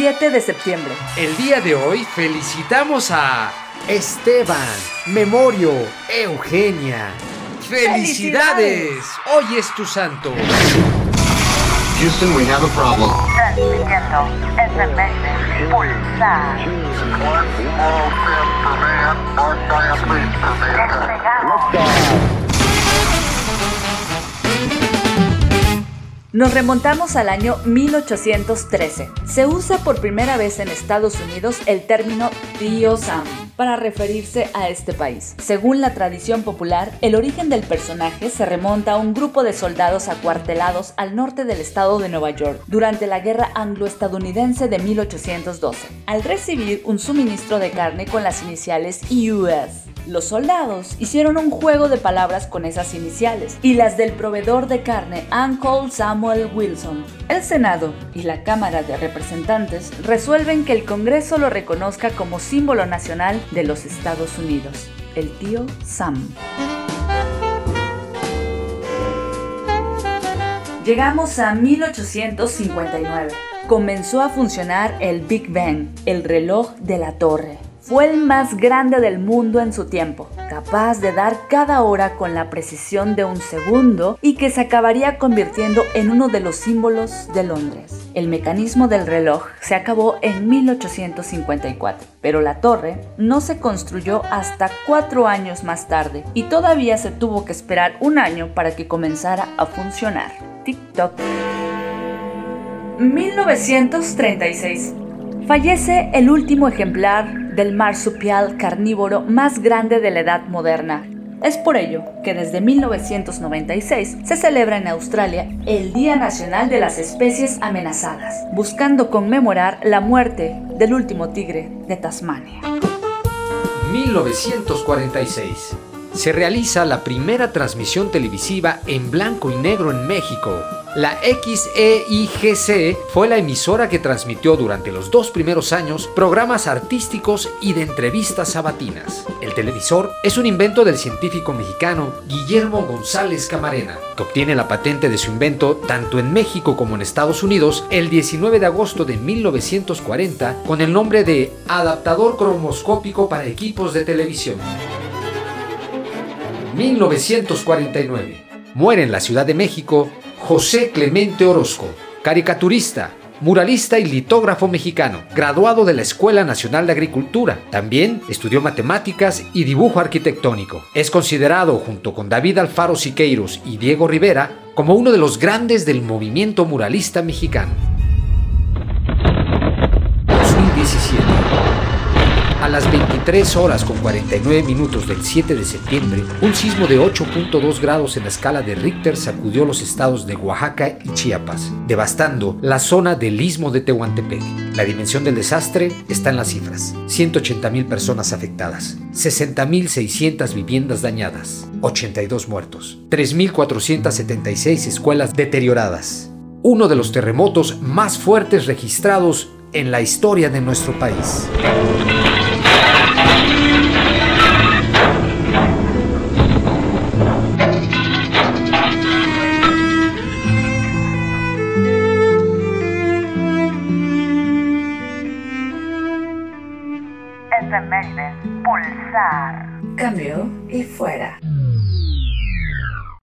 7 de septiembre. El día de hoy felicitamos a Esteban, Memorio, Eugenia. ¡Felicidades! Hoy es tu santo. Houston, we have a problem. Transmitiendo SMS Pulsar. Nos remontamos al año 1813. Se usa por primera vez en Estados Unidos el término tío Sam para referirse a este país. Según la tradición popular, el origen del personaje se remonta a un grupo de soldados acuartelados al norte del estado de Nueva York durante la guerra anglo-estadounidense de 1812, al recibir un suministro de carne con las iniciales US. Los soldados hicieron un juego de palabras con esas iniciales y las del proveedor de carne Uncle Samuel Wilson. El Senado y la Cámara de Representantes resuelven que el Congreso lo reconozca como símbolo nacional de los Estados Unidos, el tío Sam. Llegamos a 1859. Comenzó a funcionar el Big Bang, el reloj de la torre. Fue el más grande del mundo en su tiempo, capaz de dar cada hora con la precisión de un segundo y que se acabaría convirtiendo en uno de los símbolos de Londres. El mecanismo del reloj se acabó en 1854, pero la torre no se construyó hasta cuatro años más tarde y todavía se tuvo que esperar un año para que comenzara a funcionar. TikTok. 1936. Fallece el último ejemplar del marsupial carnívoro más grande de la edad moderna. Es por ello que desde 1996 se celebra en Australia el Día Nacional de las Especies Amenazadas, buscando conmemorar la muerte del último tigre de Tasmania. 1946. Se realiza la primera transmisión televisiva en blanco y negro en México. La XEIGC fue la emisora que transmitió durante los dos primeros años programas artísticos y de entrevistas sabatinas. El televisor es un invento del científico mexicano Guillermo González Camarena, que obtiene la patente de su invento tanto en México como en Estados Unidos el 19 de agosto de 1940 con el nombre de adaptador cromoscópico para equipos de televisión. 1949. Muere en la Ciudad de México José Clemente Orozco, caricaturista, muralista y litógrafo mexicano, graduado de la Escuela Nacional de Agricultura. También estudió matemáticas y dibujo arquitectónico. Es considerado, junto con David Alfaro Siqueiros y Diego Rivera, como uno de los grandes del movimiento muralista mexicano. Las 23 horas con 49 minutos del 7 de septiembre, un sismo de 8.2 grados en la escala de Richter sacudió los estados de Oaxaca y Chiapas, devastando la zona del istmo de Tehuantepec. La dimensión del desastre está en las cifras. 180.000 personas afectadas, 60.600 viviendas dañadas, 82 muertos, 3.476 escuelas deterioradas. Uno de los terremotos más fuertes registrados en la historia de nuestro país. SMS Pulsar. Cambio y fuera.